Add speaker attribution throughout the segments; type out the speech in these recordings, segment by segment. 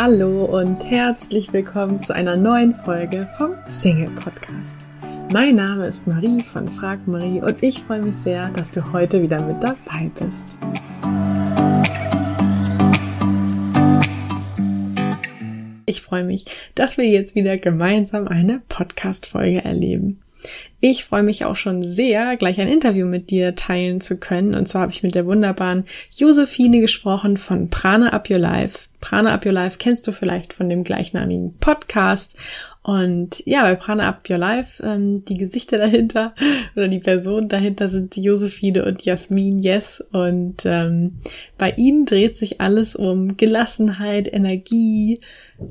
Speaker 1: Hallo und herzlich willkommen zu einer neuen Folge vom Single Podcast. Mein Name ist Marie von Frag Marie und ich freue mich sehr, dass du heute wieder mit dabei bist. Ich freue mich, dass wir jetzt wieder gemeinsam eine Podcast-Folge erleben. Ich freue mich auch schon sehr, gleich ein Interview mit dir teilen zu können. Und zwar habe ich mit der wunderbaren Josephine gesprochen von Prana Up Your Life. Prana Up Your Life kennst du vielleicht von dem gleichnamigen Podcast. Und ja, bei Prana Up Your Life, ähm, die Gesichter dahinter oder die Personen dahinter sind Josephine und Jasmin Yes. Und ähm, bei ihnen dreht sich alles um Gelassenheit, Energie,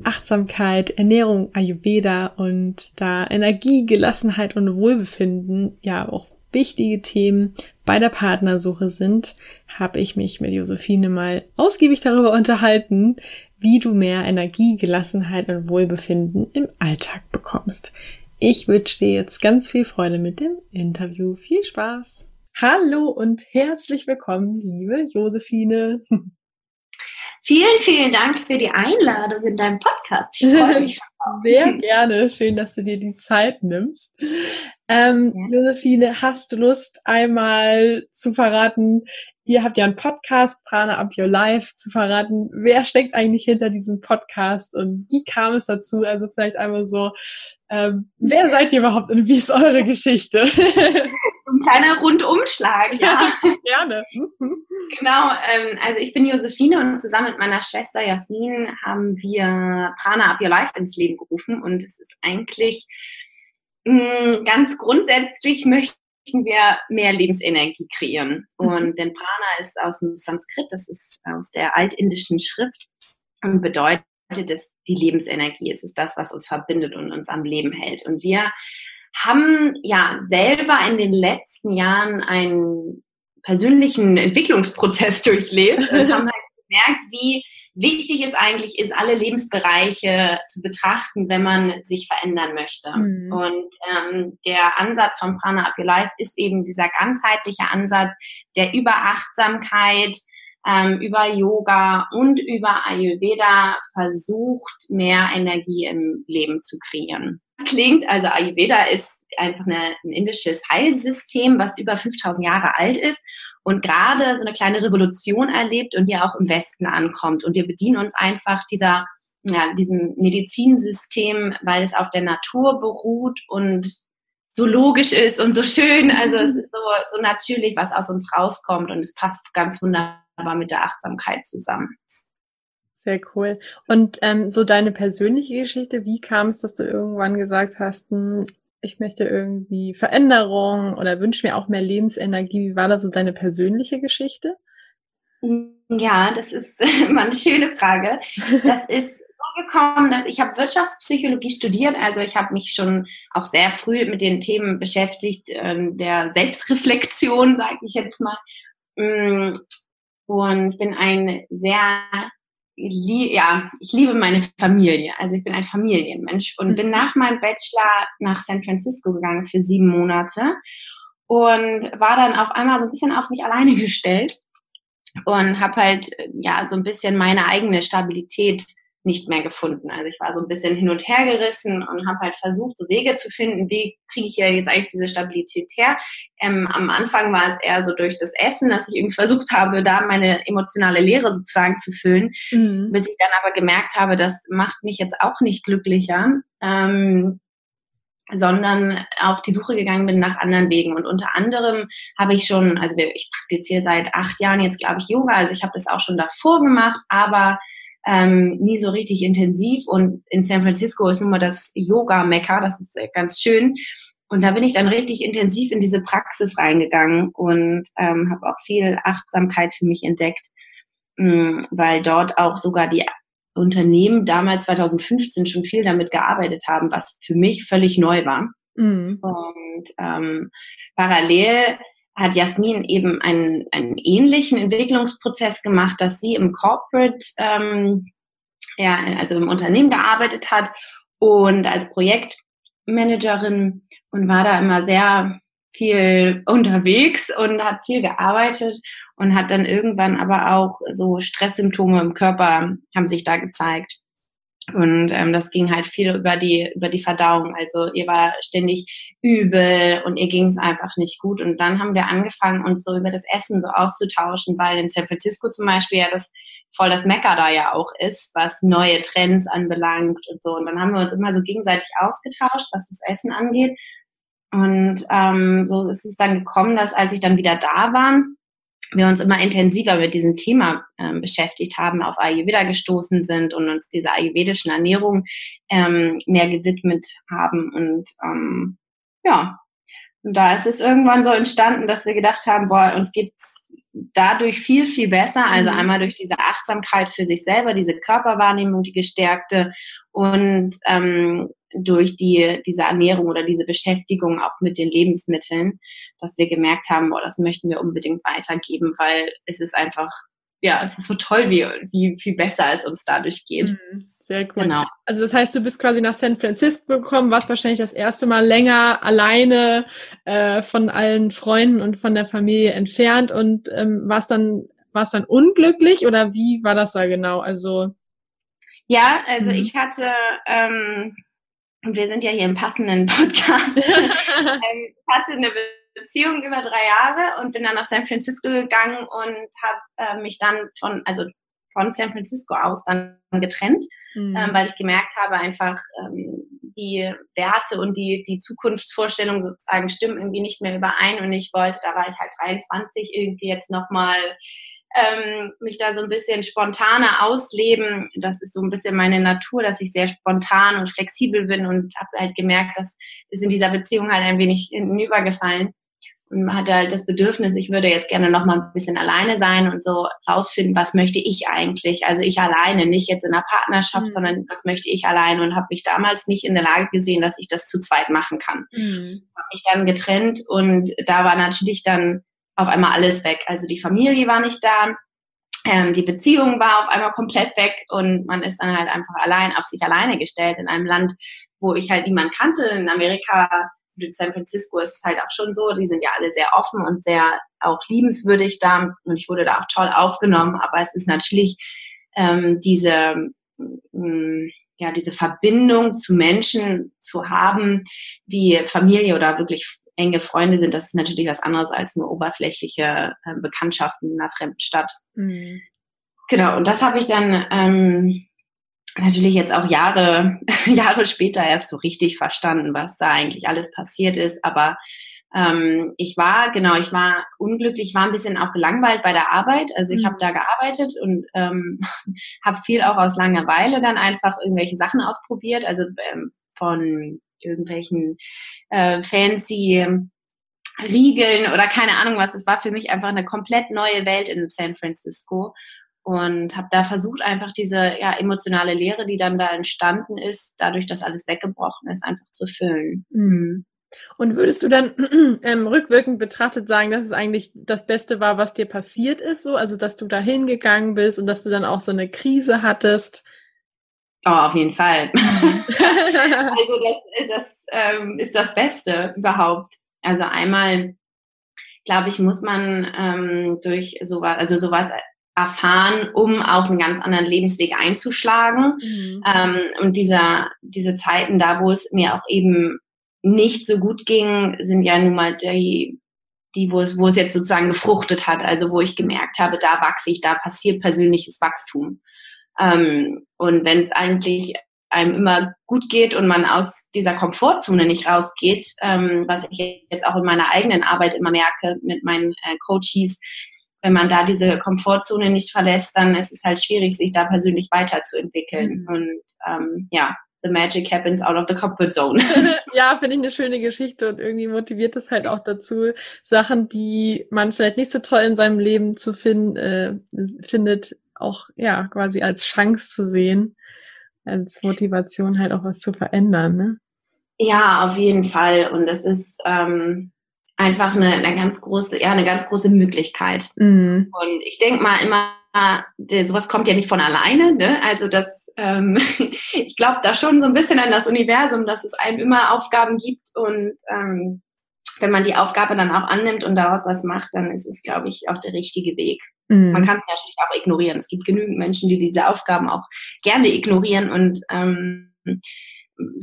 Speaker 1: Achtsamkeit, Ernährung, Ayurveda und da Energie, Gelassenheit und Wohlbefinden ja auch wichtige Themen bei der Partnersuche sind, habe ich mich mit Josephine mal ausgiebig darüber unterhalten, wie du mehr Energie, Gelassenheit und Wohlbefinden im Alltag bekommst. Ich wünsche dir jetzt ganz viel Freude mit dem Interview. Viel Spaß! Hallo und herzlich willkommen, liebe Josephine.
Speaker 2: Vielen, vielen Dank für die Einladung in deinem Podcast. Ich freue mich
Speaker 1: schon. Sehr gerne. Schön, dass du dir die Zeit nimmst. Ähm, ja. Josephine, hast du Lust, einmal zu verraten, ihr habt ja einen Podcast, Prana Up Your Life, zu verraten, wer steckt eigentlich hinter diesem Podcast und wie kam es dazu? Also vielleicht einmal so, ähm, wer seid ihr überhaupt und wie ist eure Geschichte?
Speaker 2: Ein kleiner Rundumschlag, ja.
Speaker 1: Gerne.
Speaker 2: genau, ähm, also ich bin Josephine und zusammen mit meiner Schwester Jasmin haben wir Prana Up Your Life ins Leben gerufen und es ist eigentlich ganz grundsätzlich möchten wir mehr Lebensenergie kreieren. Mhm. Und denn Prana ist aus dem Sanskrit, das ist aus der altindischen Schrift und bedeutet es die Lebensenergie. Es ist das, was uns verbindet und uns am Leben hält. Und wir haben ja selber in den letzten Jahren einen persönlichen Entwicklungsprozess durchlebt und haben halt gemerkt, wie wichtig es eigentlich ist, alle Lebensbereiche zu betrachten, wenn man sich verändern möchte. Mhm. Und ähm, der Ansatz von Prana Up Your Life ist eben dieser ganzheitliche Ansatz, der über Achtsamkeit, ähm, über Yoga und über Ayurveda versucht, mehr Energie im Leben zu kreieren. Klingt, also Ayurveda ist einfach eine, ein indisches Heilsystem, was über 5000 Jahre alt ist und gerade so eine kleine Revolution erlebt und hier auch im Westen ankommt. Und wir bedienen uns einfach dieser, ja, diesem Medizinsystem, weil es auf der Natur beruht und so logisch ist und so schön. Also es ist so, so natürlich, was aus uns rauskommt und es passt ganz wunderbar mit der Achtsamkeit zusammen.
Speaker 1: Sehr cool. Und ähm, so deine persönliche Geschichte, wie kam es, dass du irgendwann gesagt hast, hm, ich möchte irgendwie Veränderung oder wünsche mir auch mehr Lebensenergie? Wie war da so deine persönliche Geschichte?
Speaker 2: Ja, das ist mal eine schöne Frage. Das ist so gekommen, dass ich habe Wirtschaftspsychologie studiert, also ich habe mich schon auch sehr früh mit den Themen beschäftigt, äh, der Selbstreflexion, sage ich jetzt mal. Mm, und bin ein sehr ja, ich liebe meine Familie. Also ich bin ein Familienmensch und mhm. bin nach meinem Bachelor nach San Francisco gegangen für sieben Monate und war dann auf einmal so ein bisschen auf mich alleine gestellt und habe halt ja so ein bisschen meine eigene Stabilität nicht mehr gefunden. Also ich war so ein bisschen hin und her gerissen und habe halt versucht, so Wege zu finden, wie kriege ich ja jetzt eigentlich diese Stabilität her. Ähm, am Anfang war es eher so durch das Essen, dass ich irgendwie versucht habe, da meine emotionale Leere sozusagen zu füllen, mhm. bis ich dann aber gemerkt habe, das macht mich jetzt auch nicht glücklicher. Ähm, sondern auf die Suche gegangen bin nach anderen Wegen. Und unter anderem habe ich schon, also ich praktiziere seit acht Jahren jetzt, glaube ich, Yoga. Also ich habe das auch schon davor gemacht, aber ähm, nie so richtig intensiv. Und in San Francisco ist nun mal das Yoga-Mekka, das ist ganz schön. Und da bin ich dann richtig intensiv in diese Praxis reingegangen und ähm, habe auch viel Achtsamkeit für mich entdeckt, mh, mm, weil dort auch sogar die Unternehmen damals 2015 schon viel damit gearbeitet haben, was für mich völlig neu war. Mhm. Und ähm, parallel hat Jasmin eben einen, einen ähnlichen Entwicklungsprozess gemacht, dass sie im Corporate, ähm, ja, also im Unternehmen gearbeitet hat und als Projektmanagerin und war da immer sehr viel unterwegs und hat viel gearbeitet und hat dann irgendwann aber auch so Stresssymptome im Körper haben sich da gezeigt. Und ähm, das ging halt viel über die, über die Verdauung. Also ihr war ständig übel und ihr ging es einfach nicht gut. Und dann haben wir angefangen, uns so über das Essen so auszutauschen, weil in San Francisco zum Beispiel ja das voll das Mecker da ja auch ist, was neue Trends anbelangt und so. Und dann haben wir uns immer so gegenseitig ausgetauscht, was das Essen angeht. Und ähm, so ist es dann gekommen, dass als ich dann wieder da war, wir uns immer intensiver mit diesem Thema ähm, beschäftigt haben, auf Ayurveda gestoßen sind und uns dieser ayurvedischen Ernährung ähm, mehr gewidmet haben. Und ähm, ja, und da ist es irgendwann so entstanden, dass wir gedacht haben, boah, uns geht's dadurch viel, viel besser. Also mhm. einmal durch diese Achtsamkeit für sich selber, diese Körperwahrnehmung, die gestärkte und ähm, durch die, diese Ernährung oder diese Beschäftigung auch mit den Lebensmitteln, dass wir gemerkt haben, boah, das möchten wir unbedingt weitergeben, weil es ist einfach, ja, es ist so toll, wie, wie viel besser es uns dadurch geht.
Speaker 1: Mhm. Sehr cool. Genau. Also das heißt, du bist quasi nach San Francisco gekommen, warst wahrscheinlich das erste Mal länger alleine äh, von allen Freunden und von der Familie entfernt und ähm, warst dann warst dann unglücklich oder wie war das da genau? Also
Speaker 2: ja, also mhm. ich hatte ähm, wir sind ja hier im passenden Podcast. ähm, hatte eine Beziehung über drei Jahre und bin dann nach San Francisco gegangen und habe äh, mich dann von, also von San Francisco aus dann getrennt, mhm. ähm, weil ich gemerkt habe, einfach ähm, die Werte und die, die Zukunftsvorstellungen sozusagen stimmen irgendwie nicht mehr überein und ich wollte, da war ich halt 23, irgendwie jetzt nochmal ähm, mich da so ein bisschen spontaner ausleben. Das ist so ein bisschen meine Natur, dass ich sehr spontan und flexibel bin und habe halt gemerkt, dass es in dieser Beziehung halt ein wenig hinübergefallen und hatte halt das Bedürfnis, ich würde jetzt gerne noch mal ein bisschen alleine sein und so rausfinden, was möchte ich eigentlich? Also ich alleine, nicht jetzt in einer Partnerschaft, mhm. sondern was möchte ich alleine und habe mich damals nicht in der Lage gesehen, dass ich das zu zweit machen kann. Mhm. Habe mich dann getrennt und da war natürlich dann auf einmal alles weg. Also die Familie war nicht da, ähm, die Beziehung war auf einmal komplett weg und man ist dann halt einfach allein auf sich alleine gestellt in einem Land, wo ich halt niemand kannte. In Amerika in San Francisco ist es halt auch schon so, die sind ja alle sehr offen und sehr auch liebenswürdig da und ich wurde da auch toll aufgenommen, aber es ist natürlich ähm, diese, ähm, ja, diese Verbindung zu Menschen zu haben, die Familie oder wirklich enge Freunde sind, das ist natürlich was anderes als nur oberflächliche äh, Bekanntschaften in einer fremden Stadt. Mhm. Genau, und das habe ich dann ähm, natürlich jetzt auch Jahre, Jahre später erst so richtig verstanden, was da eigentlich alles passiert ist. Aber ähm, ich war, genau, ich war unglücklich, war ein bisschen auch gelangweilt bei der Arbeit. Also ich mhm. habe da gearbeitet und ähm, habe viel auch aus Langeweile dann einfach irgendwelche Sachen ausprobiert. Also ähm, von irgendwelchen äh, fancy Riegeln oder keine Ahnung was. Es war für mich einfach eine komplett neue Welt in San Francisco und habe da versucht, einfach diese ja, emotionale Lehre, die dann da entstanden ist, dadurch, dass alles weggebrochen ist, einfach zu füllen. Mhm.
Speaker 1: Und würdest du dann ähm, rückwirkend betrachtet sagen, dass es eigentlich das Beste war, was dir passiert ist, so, also dass du da hingegangen bist und dass du dann auch so eine Krise hattest?
Speaker 2: Oh, auf jeden Fall. Mhm. also das, das ähm, ist das Beste überhaupt. Also einmal, glaube ich, muss man ähm, durch sowas, also sowas erfahren, um auch einen ganz anderen Lebensweg einzuschlagen. Mhm. Ähm, und dieser, diese Zeiten da, wo es mir auch eben nicht so gut ging, sind ja nun mal die, die wo, es, wo es jetzt sozusagen gefruchtet hat, also wo ich gemerkt habe, da wachse ich, da passiert persönliches Wachstum. Ähm, und wenn es eigentlich einem immer gut geht und man aus dieser Komfortzone nicht rausgeht, ähm, was ich jetzt auch in meiner eigenen Arbeit immer merke mit meinen äh, Coaches, wenn man da diese Komfortzone nicht verlässt, dann ist es halt schwierig, sich da persönlich weiterzuentwickeln. Mhm. Und ähm, ja, the magic happens out of the comfort zone.
Speaker 1: ja, finde ich eine schöne Geschichte und irgendwie motiviert es halt auch dazu, Sachen, die man vielleicht nicht so toll in seinem Leben zu finden, äh, findet, auch ja quasi als Chance zu sehen, als Motivation halt auch was zu verändern. Ne?
Speaker 2: Ja, auf jeden Fall. Und es ist ähm, einfach eine, eine ganz große, ja, eine ganz große Möglichkeit. Mhm. Und ich denke mal immer, sowas kommt ja nicht von alleine. Ne? Also das, ähm, ich glaube da schon so ein bisschen an das Universum, dass es einem immer Aufgaben gibt und ähm, wenn man die Aufgabe dann auch annimmt und daraus was macht, dann ist es, glaube ich, auch der richtige Weg. Mhm. Man kann es natürlich auch ignorieren. Es gibt genügend Menschen, die diese Aufgaben auch gerne ignorieren und ähm,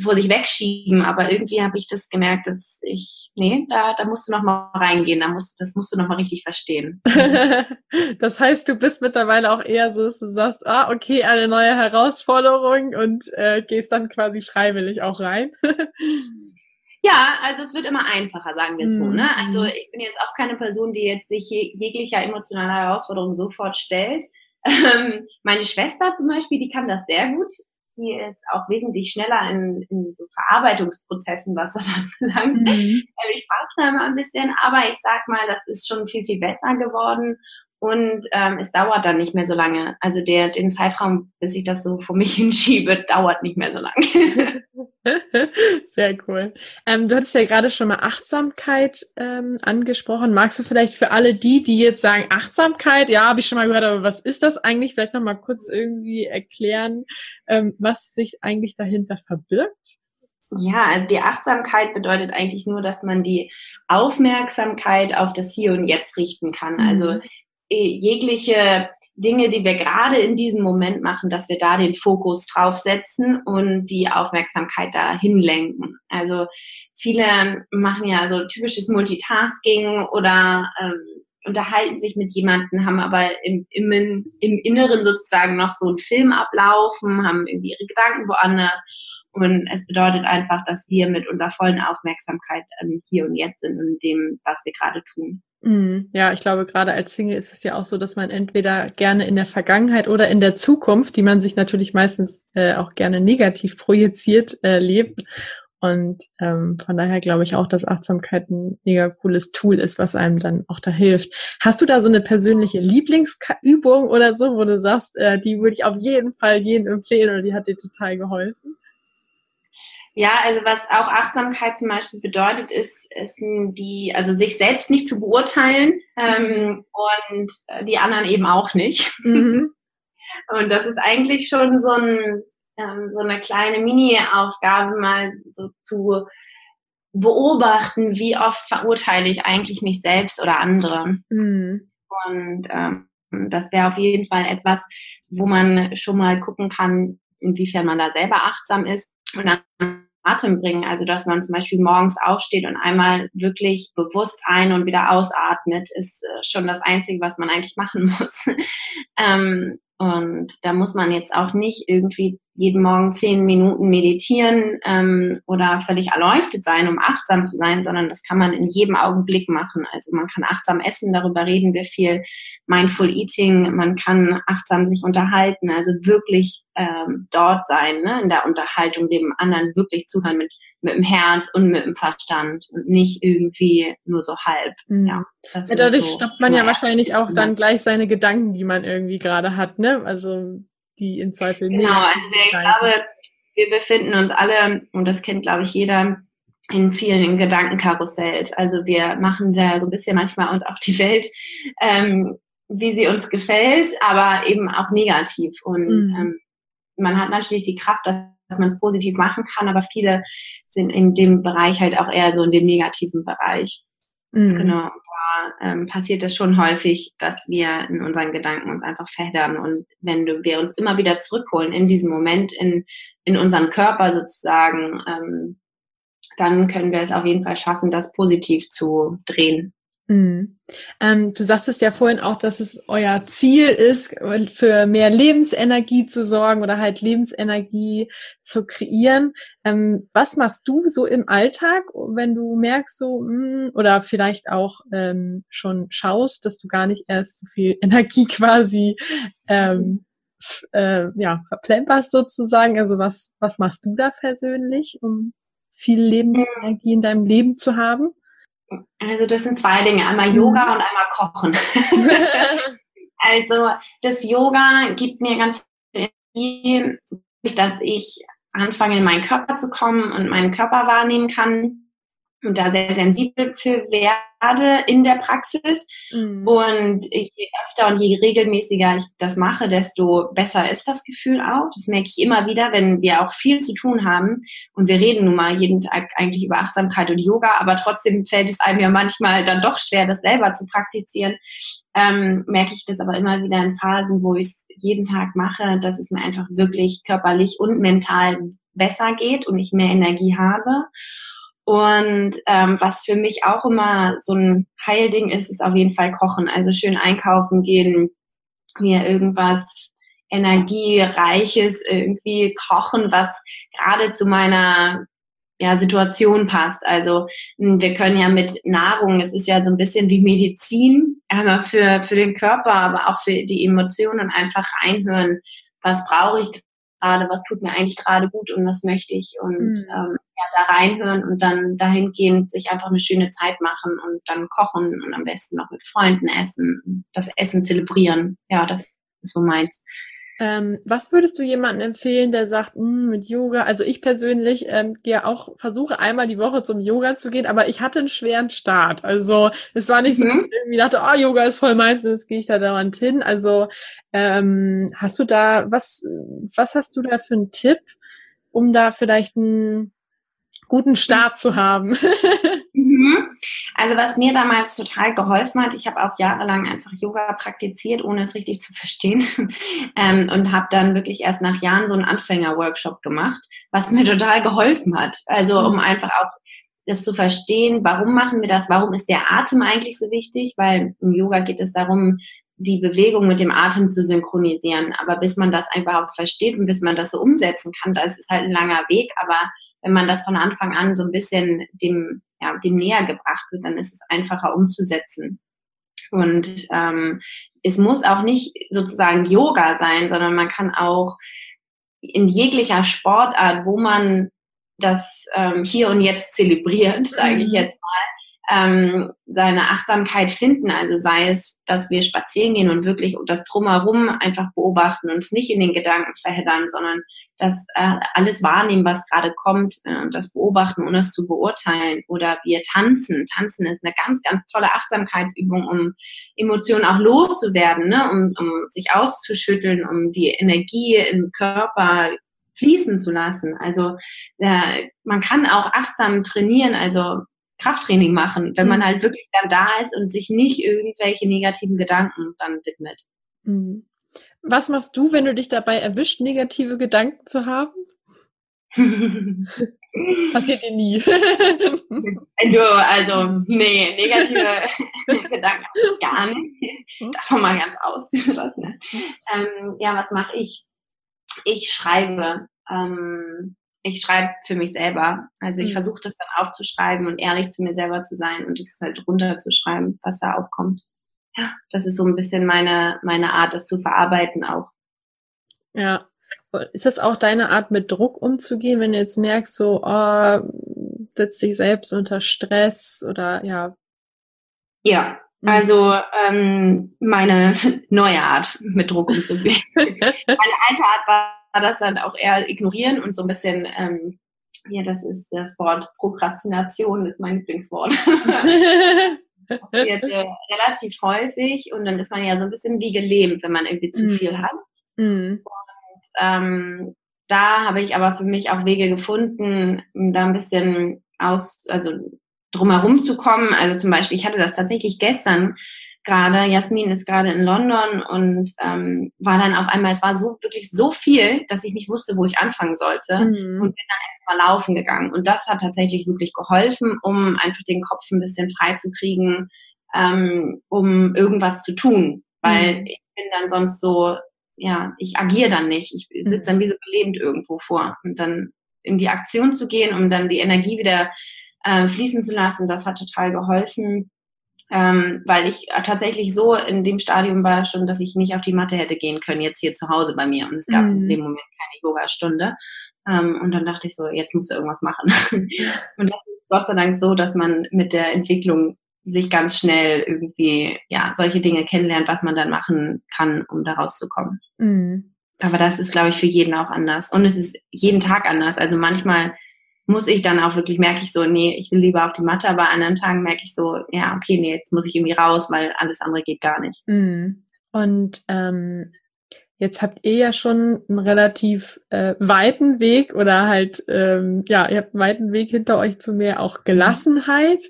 Speaker 2: vor sich wegschieben, aber irgendwie habe ich das gemerkt, dass ich, nee, da, da musst du noch mal reingehen, da musst, das musst du noch mal richtig verstehen.
Speaker 1: das heißt, du bist mittlerweile auch eher so, dass du sagst, ah, okay, eine neue Herausforderung und äh, gehst dann quasi freiwillig auch rein.
Speaker 2: ja, also es wird immer einfacher, sagen wir es so. Ne? Also mhm. ich bin jetzt auch keine Person, die jetzt sich jeglicher emotionaler Herausforderung sofort stellt. Ähm, meine Schwester zum Beispiel, die kann das sehr gut die ist auch wesentlich schneller in, in so Verarbeitungsprozessen, was das anbelangt. Mhm. Also ich brauche da immer ein bisschen, aber ich sag mal, das ist schon viel, viel besser geworden. Und ähm, es dauert dann nicht mehr so lange. Also der, den Zeitraum, bis ich das so vor mich hinschiebe, dauert nicht mehr so lange.
Speaker 1: Sehr cool. Ähm, du hattest ja gerade schon mal Achtsamkeit ähm, angesprochen. Magst du vielleicht für alle die, die jetzt sagen, Achtsamkeit, ja, habe ich schon mal gehört, aber was ist das eigentlich? Vielleicht noch mal kurz irgendwie erklären, ähm, was sich eigentlich dahinter verbirgt?
Speaker 2: Ja, also die Achtsamkeit bedeutet eigentlich nur, dass man die Aufmerksamkeit auf das Hier und Jetzt richten kann. Also mhm. Jegliche Dinge, die wir gerade in diesem Moment machen, dass wir da den Fokus draufsetzen und die Aufmerksamkeit dahin lenken. Also viele machen ja so typisches Multitasking oder ähm, unterhalten sich mit jemandem, haben aber im, im, im Inneren sozusagen noch so einen Film ablaufen, haben irgendwie ihre Gedanken woanders. Und es bedeutet einfach, dass wir mit unserer vollen Aufmerksamkeit ähm, hier und jetzt sind und dem, was wir gerade tun.
Speaker 1: Mhm. Ja, ich glaube, gerade als Single ist es ja auch so, dass man entweder gerne in der Vergangenheit oder in der Zukunft, die man sich natürlich meistens äh, auch gerne negativ projiziert, äh, lebt. Und ähm, von daher glaube ich auch, dass Achtsamkeit ein mega cooles Tool ist, was einem dann auch da hilft. Hast du da so eine persönliche Lieblingsübung oder so, wo du sagst, äh, die würde ich auf jeden Fall jedem empfehlen oder die hat dir total geholfen?
Speaker 2: Ja, also was auch Achtsamkeit zum Beispiel bedeutet, ist, ist die, also sich selbst nicht zu beurteilen ähm, und die anderen eben auch nicht. Mhm. Und das ist eigentlich schon so, ein, ähm, so eine kleine Mini-Aufgabe, mal so zu beobachten, wie oft verurteile ich eigentlich mich selbst oder andere. Mhm. Und ähm, das wäre auf jeden Fall etwas, wo man schon mal gucken kann, inwiefern man da selber achtsam ist. Und dann Atem bringen. Also dass man zum Beispiel morgens aufsteht und einmal wirklich bewusst ein- und wieder ausatmet, ist äh, schon das Einzige, was man eigentlich machen muss. ähm, und da muss man jetzt auch nicht irgendwie jeden Morgen zehn Minuten meditieren ähm, oder völlig erleuchtet sein, um achtsam zu sein, sondern das kann man in jedem Augenblick machen. Also man kann achtsam essen, darüber reden wir viel, Mindful Eating, man kann achtsam sich unterhalten, also wirklich ähm, dort sein, ne, in der Unterhaltung, dem anderen wirklich zuhören mit mit dem Herz und mit dem Verstand und nicht irgendwie nur so halb. Mhm. Ja,
Speaker 1: ja, dadurch so stoppt man ja wahrscheinlich auch dann gleich seine Gedanken, die man irgendwie gerade hat, ne? Also die in Zweifel
Speaker 2: Genau, also ich glaube, wir befinden uns alle, und das kennt, glaube ich, jeder, in vielen Gedankenkarussells. Also wir machen da so ein bisschen manchmal uns auch die Welt, ähm, wie sie uns gefällt, aber eben auch negativ. Und mhm. ähm, man hat natürlich die Kraft, dass man es positiv machen kann, aber viele sind in dem Bereich halt auch eher so in dem negativen Bereich. Mhm. Genau. Da ähm, passiert es schon häufig, dass wir in unseren Gedanken uns einfach verheddern. Und wenn du, wir uns immer wieder zurückholen in diesem Moment, in, in unseren Körper sozusagen, ähm, dann können wir es auf jeden Fall schaffen, das positiv zu drehen.
Speaker 1: Mhm. Ähm, du sagtest ja vorhin auch, dass es euer Ziel ist, für mehr Lebensenergie zu sorgen oder halt Lebensenergie zu kreieren. Ähm, was machst du so im Alltag, wenn du merkst so, mh, hm, oder vielleicht auch ähm, schon schaust, dass du gar nicht erst so viel Energie quasi ähm, äh, ja, verplemperst sozusagen? Also was, was machst du da persönlich, um viel Lebensenergie in deinem Leben zu haben?
Speaker 2: Also das sind zwei Dinge, einmal mhm. Yoga und einmal Kochen. also das Yoga gibt mir ganz viel Energie, dass ich anfange in meinen Körper zu kommen und meinen Körper wahrnehmen kann. Und da sehr sensibel für werde in der Praxis. Mhm. Und je öfter und je regelmäßiger ich das mache, desto besser ist das Gefühl auch. Das merke ich immer wieder, wenn wir auch viel zu tun haben. Und wir reden nun mal jeden Tag eigentlich über Achtsamkeit und Yoga, aber trotzdem fällt es einem ja manchmal dann doch schwer, das selber zu praktizieren. Ähm, merke ich das aber immer wieder in Phasen, wo ich es jeden Tag mache, dass es mir einfach wirklich körperlich und mental besser geht und ich mehr Energie habe. Und ähm, was für mich auch immer so ein Heilding ist, ist auf jeden Fall Kochen. Also schön einkaufen gehen, mir irgendwas Energiereiches irgendwie kochen, was gerade zu meiner ja, Situation passt. Also hm, wir können ja mit Nahrung, es ist ja so ein bisschen wie Medizin, einmal für, für den Körper, aber auch für die Emotionen einfach reinhören, was brauche ich gerade, was tut mir eigentlich gerade gut und was möchte ich und mhm. ähm, da reinhören und dann dahingehend sich einfach eine schöne Zeit machen und dann kochen und am besten noch mit Freunden essen, das Essen zelebrieren. Ja, das ist so meins.
Speaker 1: Ähm, was würdest du jemandem empfehlen, der sagt, hm, mit Yoga, also ich persönlich ähm, gehe auch, versuche einmal die Woche zum Yoga zu gehen, aber ich hatte einen schweren Start. Also es war nicht so, dass mhm. ich irgendwie dachte, oh, Yoga ist voll meins und jetzt gehe ich da dauernd hin. Also ähm, hast du da, was, was hast du da für einen Tipp, um da vielleicht einen guten Start zu haben?
Speaker 2: Mhm. Also was mir damals total geholfen hat, ich habe auch jahrelang einfach Yoga praktiziert, ohne es richtig zu verstehen ähm, und habe dann wirklich erst nach Jahren so einen Anfänger-Workshop gemacht, was mir total geholfen hat. Also um mhm. einfach auch das zu verstehen, warum machen wir das, warum ist der Atem eigentlich so wichtig, weil im Yoga geht es darum, die Bewegung mit dem Atem zu synchronisieren. Aber bis man das einfach auch versteht und bis man das so umsetzen kann, da ist halt ein langer Weg. Aber wenn man das von Anfang an so ein bisschen dem ja, dem näher gebracht wird, dann ist es einfacher umzusetzen. Und ähm, es muss auch nicht sozusagen Yoga sein, sondern man kann auch in jeglicher Sportart, wo man das ähm, hier und jetzt zelebriert, sage ich mhm. jetzt mal, ähm, seine Achtsamkeit finden. Also sei es, dass wir spazieren gehen und wirklich das drumherum einfach beobachten und es nicht in den Gedanken verheddern, sondern das äh, alles wahrnehmen, was gerade kommt äh, und das beobachten, ohne es zu beurteilen. Oder wir tanzen. Tanzen ist eine ganz, ganz tolle Achtsamkeitsübung, um Emotionen auch loszuwerden, ne? um, um sich auszuschütteln, um die Energie im Körper fließen zu lassen. Also äh, man kann auch achtsam trainieren. Also Krafttraining machen, wenn man mhm. halt wirklich dann da ist und sich nicht irgendwelche negativen Gedanken dann widmet.
Speaker 1: Mhm. Was machst du, wenn du dich dabei erwischt, negative Gedanken zu haben? Passiert dir nie.
Speaker 2: du, also, nee, negative Gedanken gar nicht. Davon mal ganz ausgeschlossen. Ähm, ja, was mache ich? Ich schreibe. Ähm, ich schreibe für mich selber. Also ich mhm. versuche das dann aufzuschreiben und ehrlich zu mir selber zu sein und es halt runterzuschreiben, was da aufkommt. Ja, das ist so ein bisschen meine, meine Art, das zu verarbeiten auch.
Speaker 1: Ja. Ist das auch deine Art, mit Druck umzugehen, wenn du jetzt merkst, so, oh, setzt dich selbst unter Stress oder ja?
Speaker 2: Ja, mhm. also ähm, meine neue Art, mit Druck umzugehen. meine alte Art war das dann auch eher ignorieren und so ein bisschen, ähm, ja, das ist das Wort Prokrastination, ist mein Lieblingswort. passiert äh, relativ häufig und dann ist man ja so ein bisschen wie gelähmt, wenn man irgendwie zu mm. viel hat. Mm. Und ähm, da habe ich aber für mich auch Wege gefunden, um da ein bisschen aus, also drumherum zu kommen. Also zum Beispiel, ich hatte das tatsächlich gestern, gerade, Jasmin ist gerade in London und ähm, war dann auf einmal, es war so wirklich so viel, dass ich nicht wusste, wo ich anfangen sollte mhm. und bin dann erstmal laufen gegangen. Und das hat tatsächlich wirklich geholfen, um einfach den Kopf ein bisschen frei zu kriegen, ähm, um irgendwas zu tun. Weil mhm. ich bin dann sonst so, ja, ich agiere dann nicht. Ich sitze mhm. dann wie so belebend irgendwo vor. Und dann in die Aktion zu gehen, um dann die Energie wieder äh, fließen zu lassen, das hat total geholfen ähm, weil ich tatsächlich so in dem Stadium war schon, dass ich nicht auf die Matte hätte gehen können, jetzt hier zu Hause bei mir. Und es gab mhm. in dem Moment keine Yoga-Stunde. Ähm, und dann dachte ich so, jetzt musst du irgendwas machen. und das ist Gott sei Dank so, dass man mit der Entwicklung sich ganz schnell irgendwie, ja, solche Dinge kennenlernt, was man dann machen kann, um da rauszukommen. Mhm. Aber das ist, glaube ich, für jeden auch anders. Und es ist jeden Tag anders. Also manchmal muss ich dann auch wirklich, merke ich so, nee, ich will lieber auf die Matte, aber an anderen Tagen merke ich so, ja, okay, nee, jetzt muss ich irgendwie raus, weil alles andere geht gar nicht.
Speaker 1: Mhm. Und ähm, jetzt habt ihr ja schon einen relativ äh, weiten Weg oder halt, ähm, ja, ihr habt einen weiten Weg hinter euch zu mehr auch Gelassenheit.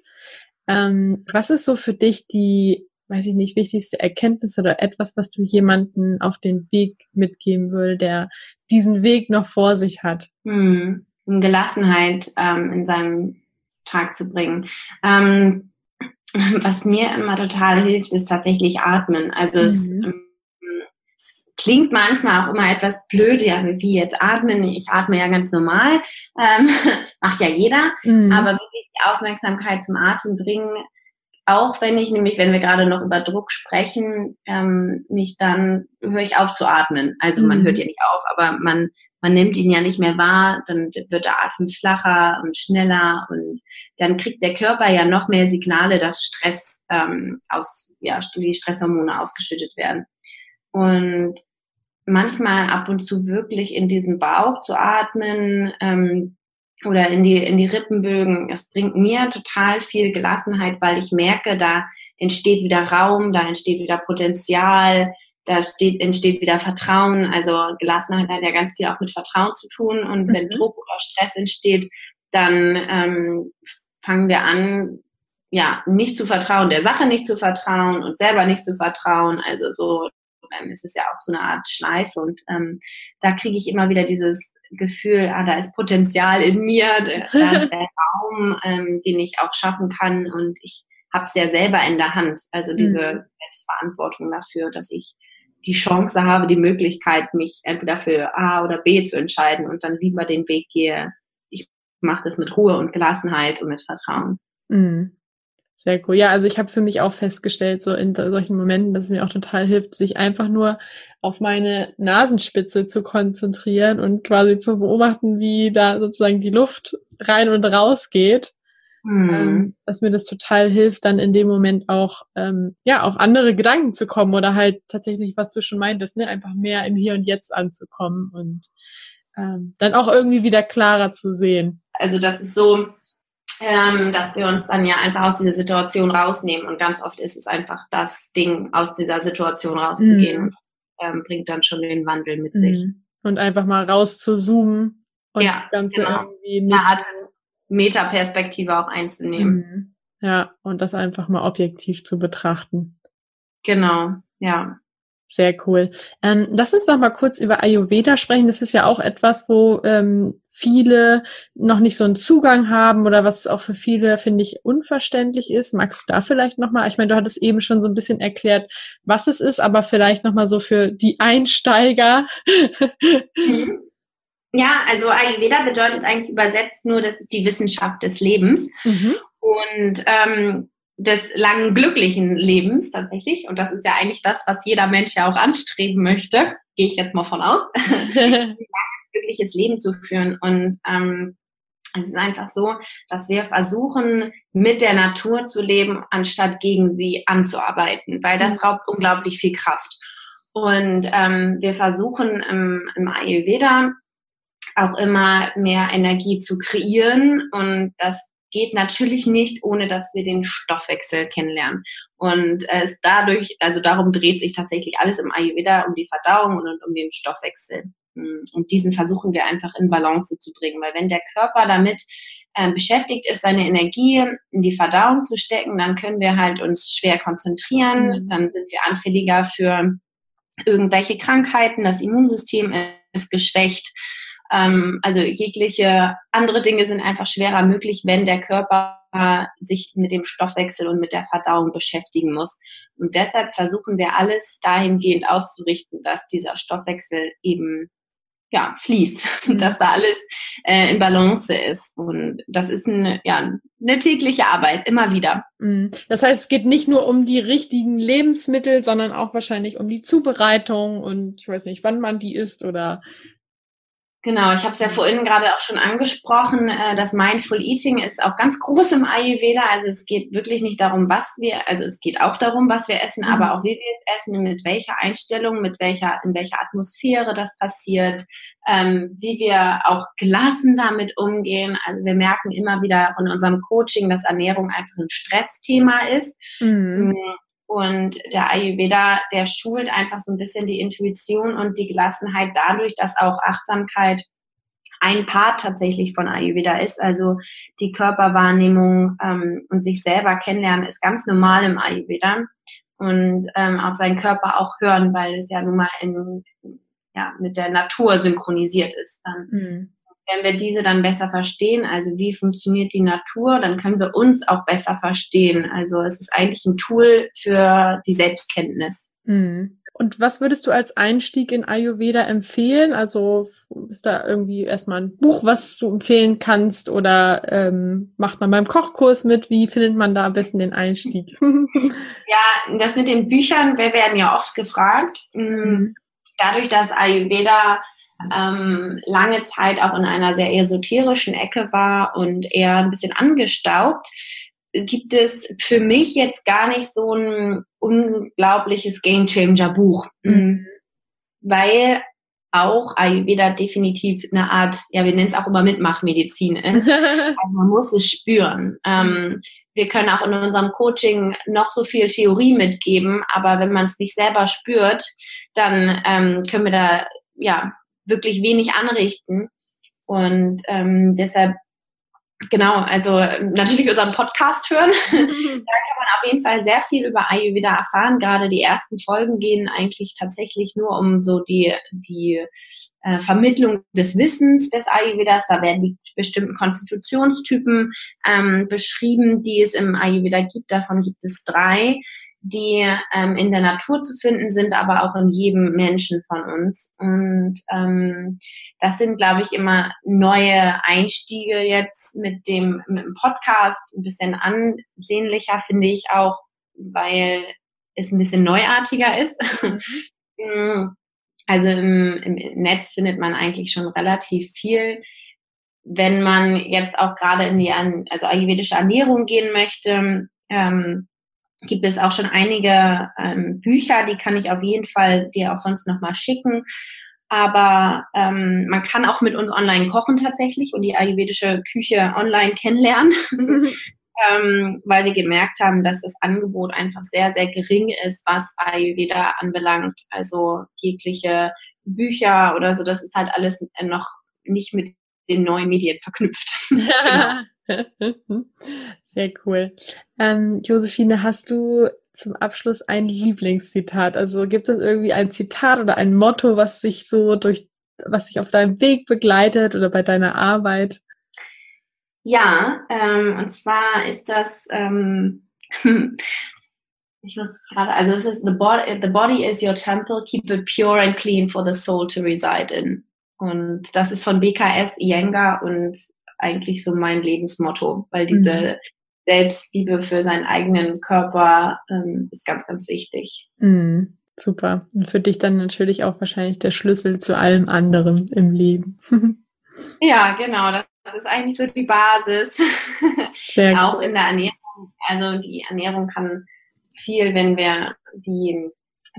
Speaker 1: Ähm, was ist so für dich die, weiß ich nicht, wichtigste Erkenntnis oder etwas, was du jemanden auf den Weg mitgeben würde, der diesen Weg noch vor sich hat?
Speaker 2: Hm. Gelassenheit ähm, in seinem Tag zu bringen. Ähm, was mir immer total hilft, ist tatsächlich atmen. Also mhm. es ähm, klingt manchmal auch immer etwas blöd, ja, wie jetzt atmen. Ich atme ja ganz normal, ähm, macht ja jeder, mhm. aber wirklich die Aufmerksamkeit zum Atem bringen, auch wenn ich nämlich, wenn wir gerade noch über Druck sprechen, ähm, mich dann höre ich auf zu atmen. Also mhm. man hört ja nicht auf, aber man man nimmt ihn ja nicht mehr wahr, dann wird der Atem flacher und schneller und dann kriegt der Körper ja noch mehr Signale, dass Stress ähm, aus, ja, die Stresshormone ausgeschüttet werden. Und manchmal ab und zu wirklich in diesen Bauch zu atmen ähm, oder in die, in die Rippenbögen, das bringt mir total viel Gelassenheit, weil ich merke, da entsteht wieder Raum, da entsteht wieder Potenzial, da steht, entsteht wieder Vertrauen. Also Gelassenheit hat ja ganz viel auch mit Vertrauen zu tun. Und wenn mhm. Druck oder Stress entsteht, dann ähm, fangen wir an, ja, nicht zu vertrauen, der Sache nicht zu vertrauen und selber nicht zu vertrauen. Also so, dann ist es ja auch so eine Art Schleife. Und ähm, da kriege ich immer wieder dieses Gefühl, ah, da ist Potenzial in mir, da ist der Raum, ähm, den ich auch schaffen kann. Und ich habe es ja selber in der Hand. Also diese mhm. Selbstverantwortung dafür, dass ich die Chance habe, die Möglichkeit, mich entweder für A oder B zu entscheiden und dann lieber den Weg gehe. Ich mache das mit Ruhe und Gelassenheit und mit Vertrauen.
Speaker 1: Mhm. Sehr cool. Ja, also ich habe für mich auch festgestellt, so in solchen Momenten, dass es mir auch total hilft, sich einfach nur auf meine Nasenspitze zu konzentrieren und quasi zu beobachten, wie da sozusagen die Luft rein und raus geht Mhm. Ähm, dass mir das total hilft, dann in dem Moment auch ähm, ja auf andere Gedanken zu kommen oder halt tatsächlich, was du schon meintest, ne, einfach mehr im Hier und Jetzt anzukommen und ähm, dann auch irgendwie wieder klarer zu sehen.
Speaker 2: Also das ist so, ähm, dass wir uns dann ja einfach aus dieser Situation rausnehmen und ganz oft ist es einfach das Ding, aus dieser Situation rauszugehen mhm. und ähm, bringt dann schon den Wandel mit sich. Mhm.
Speaker 1: Und einfach mal raus zu zoomen und ja, das Ganze genau. irgendwie nicht
Speaker 2: Metaperspektive auch einzunehmen. Mhm.
Speaker 1: Ja, und das einfach mal objektiv zu betrachten.
Speaker 2: Genau, ja.
Speaker 1: Sehr cool. Ähm, lass uns doch mal kurz über Ayurveda sprechen. Das ist ja auch etwas, wo ähm, viele noch nicht so einen Zugang haben oder was auch für viele, finde ich, unverständlich ist. Magst du da vielleicht nochmal, ich meine, du hattest eben schon so ein bisschen erklärt, was es ist, aber vielleicht nochmal so für die Einsteiger.
Speaker 2: Mhm. Ja, also Ayurveda bedeutet eigentlich übersetzt nur, das ist die Wissenschaft des Lebens mhm. und ähm, des langen glücklichen Lebens tatsächlich. Und das ist ja eigentlich das, was jeder Mensch ja auch anstreben möchte. Gehe ich jetzt mal von aus, ein glückliches Leben zu führen. Und ähm, es ist einfach so, dass wir versuchen, mit der Natur zu leben, anstatt gegen sie anzuarbeiten, weil das mhm. raubt unglaublich viel Kraft. Und ähm, wir versuchen im, im Ayurveda auch immer mehr Energie zu kreieren. Und das geht natürlich nicht, ohne dass wir den Stoffwechsel kennenlernen. Und es dadurch, also darum dreht sich tatsächlich alles im Ayurveda um die Verdauung und um den Stoffwechsel. Und diesen versuchen wir einfach in Balance zu bringen, weil wenn der Körper damit äh, beschäftigt ist, seine Energie in die Verdauung zu stecken, dann können wir halt uns schwer konzentrieren, mhm. dann sind wir anfälliger für irgendwelche Krankheiten, das Immunsystem ist geschwächt ähm, also jegliche andere Dinge sind einfach schwerer möglich, wenn der Körper sich mit dem Stoffwechsel und mit der Verdauung beschäftigen muss. Und deshalb versuchen wir alles dahingehend auszurichten, dass dieser Stoffwechsel eben ja, fließt, mhm. dass da alles äh, in Balance ist. Und das ist eine, ja, eine tägliche Arbeit, immer wieder.
Speaker 1: Mhm. Das heißt, es geht nicht nur um die richtigen Lebensmittel, sondern auch wahrscheinlich um die Zubereitung und ich weiß nicht, wann man die isst oder
Speaker 2: Genau, ich habe es ja vorhin gerade auch schon angesprochen, äh, das Mindful Eating ist auch ganz groß im Ayurveda. Also es geht wirklich nicht darum, was wir, also es geht auch darum, was wir essen, mhm. aber auch wie wir es essen, mit welcher Einstellung, mit welcher, in welcher Atmosphäre das passiert, ähm, wie wir auch gelassen damit umgehen. Also wir merken immer wieder in unserem Coaching, dass Ernährung einfach ein Stressthema ist. Mhm. Und der Ayurveda, der schult einfach so ein bisschen die Intuition und die Gelassenheit dadurch, dass auch Achtsamkeit ein Part tatsächlich von Ayurveda ist. Also die Körperwahrnehmung ähm, und sich selber kennenlernen ist ganz normal im Ayurveda. Und ähm, auf seinen Körper auch hören, weil es ja nun mal in, ja, mit der Natur synchronisiert ist. Dann. Mhm wenn wir diese dann besser verstehen, also wie funktioniert die Natur, dann können wir uns auch besser verstehen. Also es ist eigentlich ein Tool für die Selbstkenntnis.
Speaker 1: Mhm. Und was würdest du als Einstieg in Ayurveda empfehlen? Also ist da irgendwie erstmal ein Buch, was du empfehlen kannst oder ähm, macht man beim Kochkurs mit? Wie findet man da am besten den Einstieg?
Speaker 2: ja, das mit den Büchern, wir werden ja oft gefragt. Mhm. Dadurch, dass Ayurveda ähm, lange Zeit auch in einer sehr esoterischen Ecke war und eher ein bisschen angestaubt, gibt es für mich jetzt gar nicht so ein unglaubliches Gamechanger-Buch. Mhm. Weil auch Ayurveda definitiv eine Art, ja, wir nennen es auch immer Mitmachmedizin ist. also man muss es spüren. Ähm, wir können auch in unserem Coaching noch so viel Theorie mitgeben, aber wenn man es nicht selber spürt, dann ähm, können wir da ja wirklich wenig anrichten. Und ähm, deshalb, genau, also natürlich unseren Podcast hören. da kann man auf jeden Fall sehr viel über Ayurveda erfahren. Gerade die ersten Folgen gehen eigentlich tatsächlich nur um so die, die äh, Vermittlung des Wissens des Ayurvedas. Da werden die bestimmten Konstitutionstypen ähm, beschrieben, die es im Ayurveda gibt. Davon gibt es drei die ähm, in der Natur zu finden sind, aber auch in jedem Menschen von uns. Und ähm, das sind, glaube ich, immer neue Einstiege jetzt mit dem, mit dem Podcast, ein bisschen ansehnlicher, finde ich auch, weil es ein bisschen neuartiger ist. Also im, im Netz findet man eigentlich schon relativ viel. Wenn man jetzt auch gerade in die also ayurvedische Ernährung gehen möchte, ähm, gibt es auch schon einige ähm, Bücher, die kann ich auf jeden Fall dir auch sonst nochmal schicken. Aber ähm, man kann auch mit uns online kochen tatsächlich und die ayurvedische Küche online kennenlernen, ähm, weil wir gemerkt haben, dass das Angebot einfach sehr, sehr gering ist, was Ayurveda anbelangt. Also jegliche Bücher oder so, das ist halt alles noch nicht mit den neuen Medien verknüpft. genau.
Speaker 1: Sehr cool. Ähm, Josephine, hast du zum Abschluss ein Lieblingszitat? Also gibt es irgendwie ein Zitat oder ein Motto, was sich so durch, was sich auf deinem Weg begleitet oder bei deiner Arbeit?
Speaker 2: Ja, ähm, und zwar ist das, ähm, ich muss gerade, also es ist the body, the body is your temple, keep it pure and clean for the soul to reside in. Und das ist von BKS Iyengar und eigentlich so mein Lebensmotto, weil diese mhm. Selbstliebe für seinen eigenen Körper ähm, ist ganz, ganz wichtig.
Speaker 1: Mhm. Super. Und für dich dann natürlich auch wahrscheinlich der Schlüssel zu allem anderen im Leben.
Speaker 2: ja, genau. Das ist eigentlich so die Basis. Sehr auch in der Ernährung. Also die Ernährung kann viel, wenn wir die,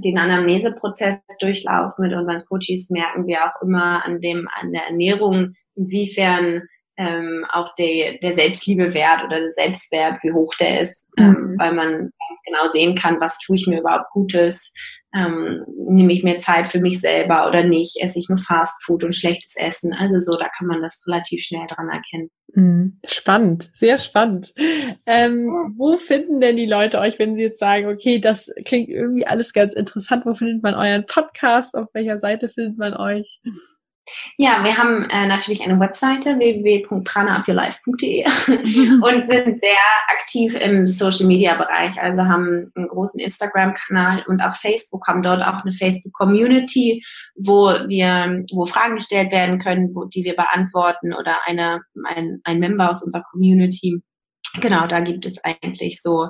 Speaker 2: den Anamneseprozess durchlaufen mit unseren Coaches, merken wir auch immer an dem, an der Ernährung, inwiefern ähm, auch der, der Selbstliebe wert oder der Selbstwert, wie hoch der ist, ähm, mhm. ähm, weil man ganz genau sehen kann, was tue ich mir überhaupt Gutes, ähm, nehme ich mir Zeit für mich selber oder nicht, esse ich nur Fast Food und schlechtes Essen. Also so, da kann man das relativ schnell dran erkennen.
Speaker 1: Mhm. Spannend, sehr spannend. Ähm, wo finden denn die Leute euch, wenn sie jetzt sagen, okay, das klingt irgendwie alles ganz interessant, wo findet man euren Podcast, auf welcher Seite findet man euch?
Speaker 2: Ja, wir haben äh, natürlich eine Webseite www.pranaupyourlife.de und sind sehr aktiv im Social Media Bereich. Also haben einen großen Instagram-Kanal und auch Facebook, haben dort auch eine Facebook-Community, wo wir, wo Fragen gestellt werden können, wo, die wir beantworten oder eine, ein, ein Member aus unserer Community. Genau, da gibt es eigentlich so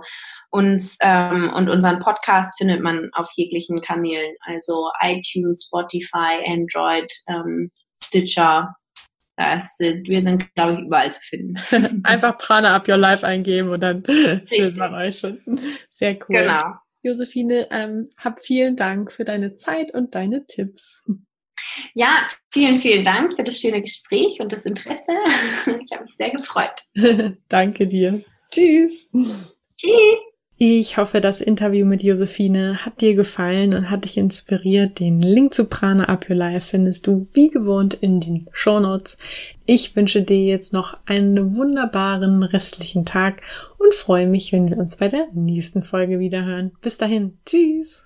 Speaker 2: uns ähm, und unseren Podcast findet man auf jeglichen Kanälen, also iTunes, Spotify, Android, ähm, Stitcher. Das, wir sind, glaube ich, überall zu finden.
Speaker 1: Einfach Prana Up Your Life eingeben und dann findet man euch schon. Sehr cool. Genau. Josephine, ähm, hab vielen Dank für deine Zeit und deine Tipps.
Speaker 2: Ja, vielen, vielen Dank für das schöne Gespräch und das Interesse. Ich habe mich sehr gefreut.
Speaker 1: Danke dir. Tschüss. Tschüss. Ich hoffe, das Interview mit Josephine hat dir gefallen und hat dich inspiriert. Den Link zu Prana Up Your Life findest du wie gewohnt in den Show Notes. Ich wünsche dir jetzt noch einen wunderbaren restlichen Tag und freue mich, wenn wir uns bei der nächsten Folge wieder hören. Bis dahin. Tschüss.